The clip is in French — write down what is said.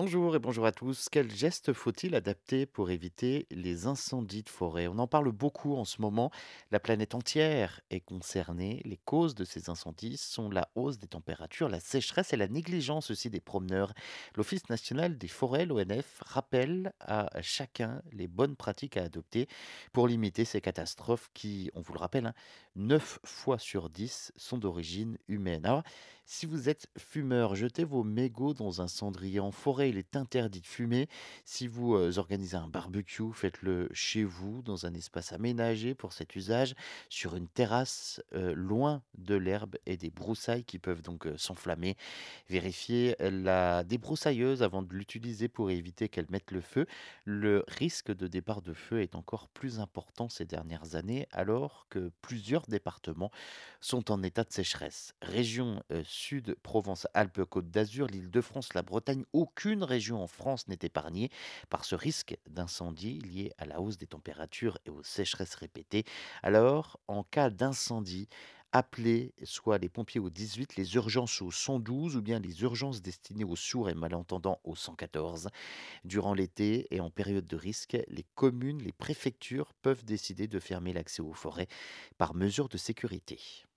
Bonjour et bonjour à tous. Quels gestes faut-il adapter pour éviter les incendies de forêt? On en parle beaucoup en ce moment. La planète entière est concernée. Les causes de ces incendies sont la hausse des températures, la sécheresse et la négligence aussi des promeneurs. L'Office national des forêts, l'ONF, rappelle à chacun les bonnes pratiques à adopter pour limiter ces catastrophes qui, on vous le rappelle, hein, 9 fois sur 10 sont d'origine humaine. Alors, si vous êtes fumeur, jetez vos mégots dans un cendrier en forêt. Il est interdit de fumer. Si vous euh, organisez un barbecue, faites-le chez vous, dans un espace aménagé pour cet usage, sur une terrasse, euh, loin de l'herbe et des broussailles qui peuvent donc euh, s'enflammer. Vérifiez la débroussailleuse avant de l'utiliser pour éviter qu'elle mette le feu. Le risque de départ de feu est encore plus important ces dernières années, alors que plusieurs départements sont en état de sécheresse. Région Sud, Provence, Alpes, Côte d'Azur, l'Île-de-France, la Bretagne, aucune région en France n'est épargnée par ce risque d'incendie lié à la hausse des températures et aux sécheresses répétées. Alors, en cas d'incendie, appelez soit les pompiers au 18, les urgences au 112 ou bien les urgences destinées aux sourds et malentendants au 114. Durant l'été et en période de risque, les communes, les préfectures peuvent décider de fermer l'accès aux forêts par mesure de sécurité.